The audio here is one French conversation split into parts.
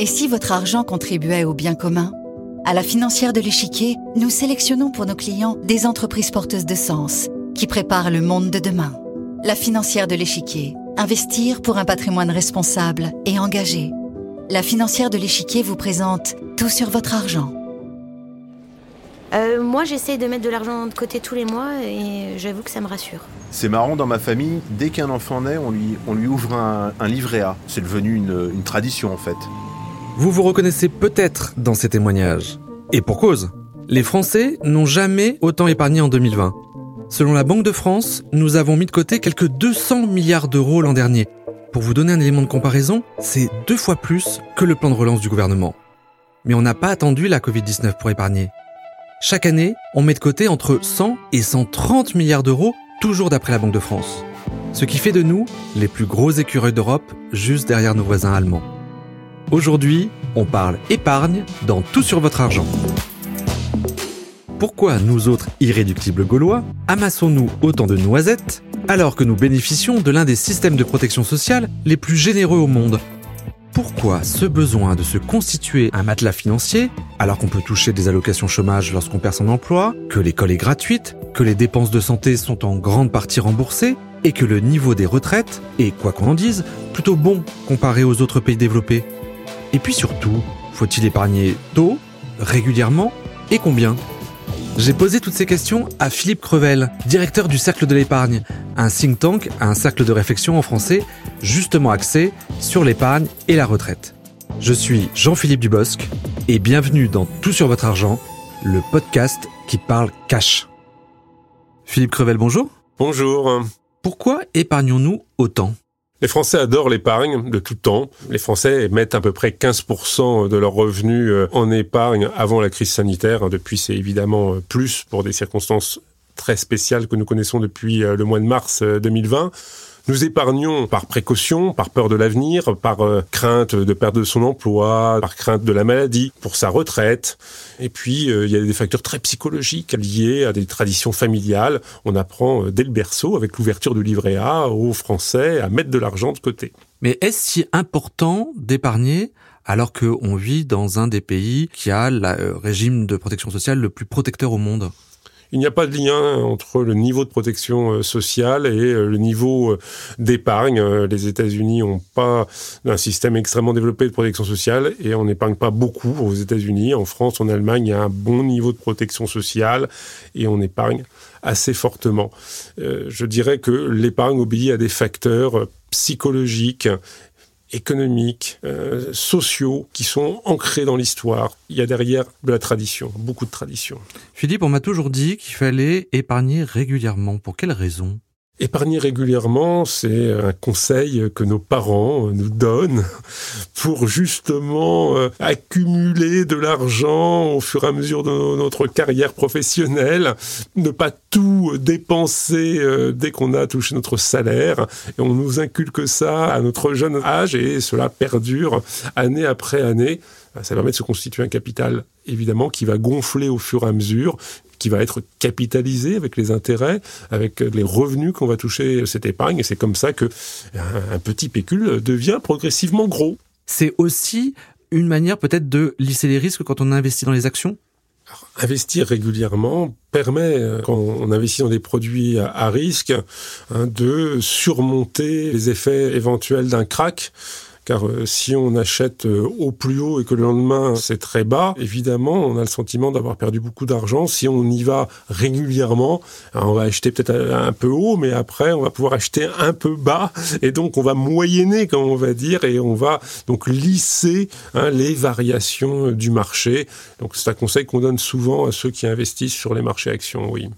Et si votre argent contribuait au bien commun? À la financière de l'échiquier, nous sélectionnons pour nos clients des entreprises porteuses de sens qui préparent le monde de demain. La financière de l'échiquier, investir pour un patrimoine responsable et engagé. La financière de l'échiquier vous présente tout sur votre argent. Euh, moi, j'essaye de mettre de l'argent de côté tous les mois et j'avoue que ça me rassure. C'est marrant, dans ma famille, dès qu'un enfant naît, on lui, on lui ouvre un, un livret A. C'est devenu une, une tradition en fait. Vous vous reconnaissez peut-être dans ces témoignages. Et pour cause. Les Français n'ont jamais autant épargné en 2020. Selon la Banque de France, nous avons mis de côté quelques 200 milliards d'euros l'an dernier. Pour vous donner un élément de comparaison, c'est deux fois plus que le plan de relance du gouvernement. Mais on n'a pas attendu la Covid-19 pour épargner. Chaque année, on met de côté entre 100 et 130 milliards d'euros, toujours d'après la Banque de France. Ce qui fait de nous les plus gros écureuils d'Europe, juste derrière nos voisins allemands. Aujourd'hui, on parle épargne dans Tout sur votre argent. Pourquoi nous autres irréductibles gaulois amassons-nous autant de noisettes alors que nous bénéficions de l'un des systèmes de protection sociale les plus généreux au monde? Pourquoi ce besoin de se constituer un matelas financier, alors qu'on peut toucher des allocations chômage lorsqu'on perd son emploi, que l'école est gratuite, que les dépenses de santé sont en grande partie remboursées, et que le niveau des retraites est, quoi qu'on en dise, plutôt bon comparé aux autres pays développés? Et puis surtout, faut-il épargner tôt, régulièrement, et combien? J'ai posé toutes ces questions à Philippe Crevel, directeur du Cercle de l'épargne, un think tank, un cercle de réflexion en français, justement axé sur l'épargne et la retraite. Je suis Jean-Philippe Dubosc et bienvenue dans Tout sur votre argent, le podcast qui parle cash. Philippe Crevel, bonjour. Bonjour. Pourquoi épargnons-nous autant? Les Français adorent l'épargne de tout temps. Les Français mettent à peu près 15% de leurs revenus euh, en épargne avant la crise sanitaire. Depuis, c'est évidemment euh, plus pour des circonstances très spéciales que nous connaissons depuis euh, le mois de mars 2020. Nous épargnons par précaution, par peur de l'avenir, par euh, crainte de perdre son emploi, par crainte de la maladie, pour sa retraite. Et puis, euh, il y a des facteurs très psychologiques liés à des traditions familiales. On apprend euh, dès le berceau, avec l'ouverture du livret A, aux Français à mettre de l'argent de côté. Mais est-ce si important d'épargner alors qu'on vit dans un des pays qui a le régime de protection sociale le plus protecteur au monde? Il n'y a pas de lien entre le niveau de protection euh, sociale et euh, le niveau euh, d'épargne. Les États-Unis n'ont pas un système extrêmement développé de protection sociale et on n'épargne pas beaucoup aux États-Unis. En France, en Allemagne, il y a un bon niveau de protection sociale et on épargne assez fortement. je dirais que l'épargne obéit à des facteurs psychologiques économiques, euh, sociaux, qui sont ancrés dans l'histoire. Il y a derrière de la tradition, beaucoup de tradition. Philippe, on m'a toujours dit qu'il fallait épargner régulièrement. Pour quelles raisons Épargner régulièrement, c'est un conseil que nos parents nous donnent pour justement euh, accumuler de l'argent au fur et à mesure de notre carrière professionnelle, ne pas tout dépenser euh, dès qu'on a touché notre salaire. Et on nous inculque ça à notre jeune âge et cela perdure année après année. Ça permet de se constituer un capital, évidemment, qui va gonfler au fur et à mesure, qui va être capitalisé avec les intérêts, avec les revenus qu'on va toucher cette épargne. Et c'est comme ça que un petit pécule devient progressivement gros. C'est aussi une manière peut-être de lisser les risques quand on investit dans les actions? Investir régulièrement permet, euh, quand on investit dans des produits à, risque, hein, de surmonter les effets éventuels d'un crack car euh, si on achète euh, au plus haut et que le lendemain c'est très bas, évidemment, on a le sentiment d'avoir perdu beaucoup d'argent. Si on y va régulièrement, on va acheter peut-être un peu haut, mais après on va pouvoir acheter un peu bas, et donc on va moyenner, comme on va dire, et on va donc lisser hein, les variations du marché. Donc c'est un conseil qu'on donne souvent à ceux qui investissent sur les marchés actions, oui.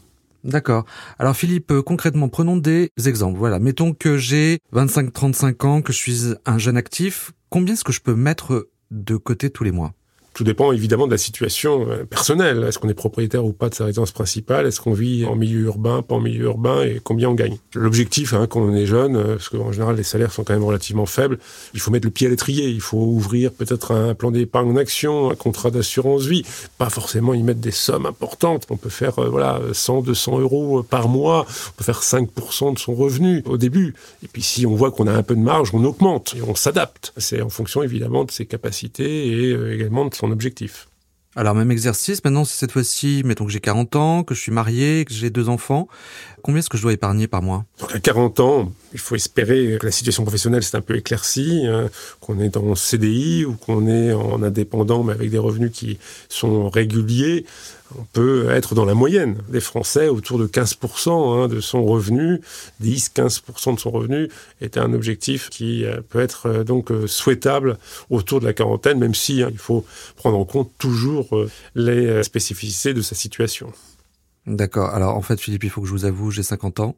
D'accord. Alors Philippe, euh, concrètement, prenons des exemples. Voilà, mettons que j'ai 25-35 ans, que je suis un jeune actif. Combien est-ce que je peux mettre de côté tous les mois? Tout dépend évidemment de la situation euh, personnelle. Est-ce qu'on est propriétaire ou pas de sa résidence principale? Est-ce qu'on vit en milieu urbain, pas en milieu urbain? Et combien on gagne? L'objectif, hein, quand on est jeune, euh, parce qu'en général les salaires sont quand même relativement faibles, il faut mettre le pied à l'étrier. Il faut ouvrir peut-être un plan d'épargne en action, un contrat d'assurance vie. Pas forcément y mettre des sommes importantes. On peut faire euh, voilà 100, 200 euros par mois. On peut faire 5% de son revenu au début. Et puis si on voit qu'on a un peu de marge, on augmente et on s'adapte. C'est en fonction évidemment de ses capacités et également de objectif. Alors même exercice, maintenant c'est cette fois-ci, mettons que j'ai 40 ans, que je suis marié, que j'ai deux enfants, combien est-ce que je dois épargner par mois? Donc à 40 ans, il faut espérer que la situation professionnelle s'est un peu éclaircie, hein, qu'on est en CDI ou qu'on est en indépendant mais avec des revenus qui sont réguliers on peut être dans la moyenne des Français, autour de 15% hein, de son revenu, 10-15% de son revenu est un objectif qui euh, peut être euh, donc euh, souhaitable autour de la quarantaine, même si hein, il faut prendre en compte toujours les spécificités de sa situation. D'accord. Alors en fait, Philippe, il faut que je vous avoue, j'ai 50 ans.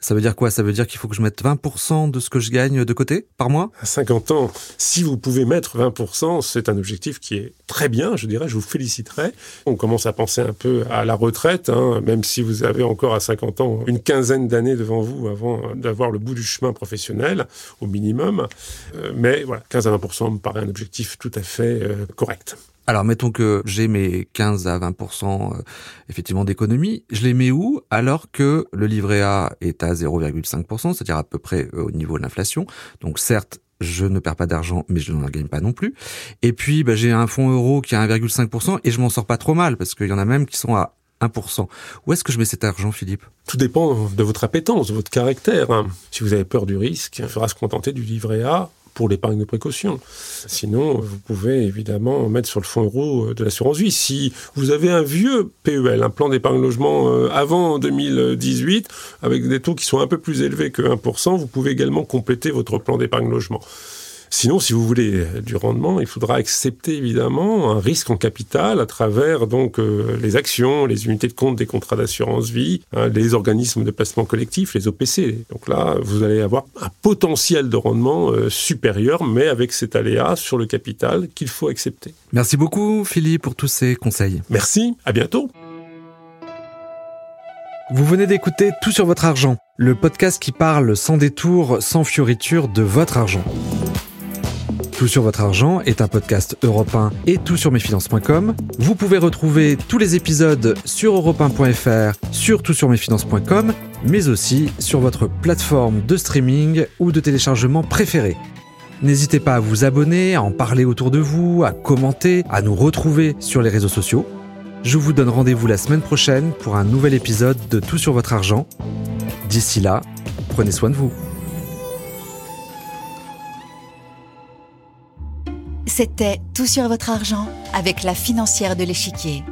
Ça veut dire quoi? Ça veut dire qu'il faut que je mette 20% de ce que je gagne de côté par mois? À 50 ans, si vous pouvez mettre 20%, c'est un objectif qui est très bien, je dirais, je vous féliciterai. On commence à penser un peu à la retraite, hein, même si vous avez encore à 50 ans une quinzaine d'années devant vous avant d'avoir le bout du chemin professionnel, au minimum. Euh, mais voilà, 15 à 20% me paraît un objectif tout à fait euh, correct. Alors mettons que j'ai mes 15 à 20% euh, effectivement d'économie, je les mets où? Alors que le livret A est à 0,5%, c'est-à-dire à peu près euh, au niveau de l'inflation. Donc certes, je ne perds pas d'argent, mais je n'en gagne pas non plus. Et puis bah, j'ai un fonds euro qui a 1,5% et je m'en sors pas trop mal parce qu'il y en a même qui sont à 1%. Où est-ce que je mets cet argent, Philippe? Tout dépend de votre appétence, de votre caractère. Hein. Si vous avez peur du risque, il faudra se contenter du livret A pour l'épargne de précaution. Sinon, vous pouvez évidemment mettre sur le fonds euro de l'assurance vie. Si vous avez un vieux PEL, un plan d'épargne logement euh, avant 2018, avec des taux qui sont un peu plus élevés que 1%, vous pouvez également compléter votre plan d'épargne logement. Sinon, si vous voulez du rendement, il faudra accepter évidemment un risque en capital à travers donc euh, les actions, les unités de compte des contrats d'assurance vie, hein, les organismes de placement collectif, les OPC. Donc là, vous allez avoir un potentiel de rendement euh, supérieur, mais avec cet aléa sur le capital qu'il faut accepter. Merci beaucoup, Philippe, pour tous ces conseils. Merci, à bientôt. Vous venez d'écouter Tout sur votre argent, le podcast qui parle sans détour, sans fioriture de votre argent. Tout sur votre argent est un podcast européen et tout sur. Vous pouvez retrouver tous les épisodes sur europe sur toutsurmesfinances.com, mais aussi sur votre plateforme de streaming ou de téléchargement préférée. N'hésitez pas à vous abonner, à en parler autour de vous, à commenter, à nous retrouver sur les réseaux sociaux. Je vous donne rendez-vous la semaine prochaine pour un nouvel épisode de Tout sur votre argent. D'ici là, prenez soin de vous. C'était Tout sur votre argent avec la financière de l'échiquier.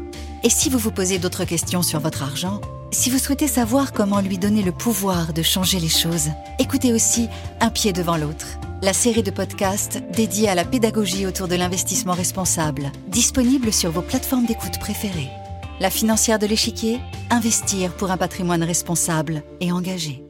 Et si vous vous posez d'autres questions sur votre argent, si vous souhaitez savoir comment lui donner le pouvoir de changer les choses, écoutez aussi Un pied devant l'autre, la série de podcasts dédiée à la pédagogie autour de l'investissement responsable, disponible sur vos plateformes d'écoute préférées. La financière de l'échiquier, investir pour un patrimoine responsable et engagé.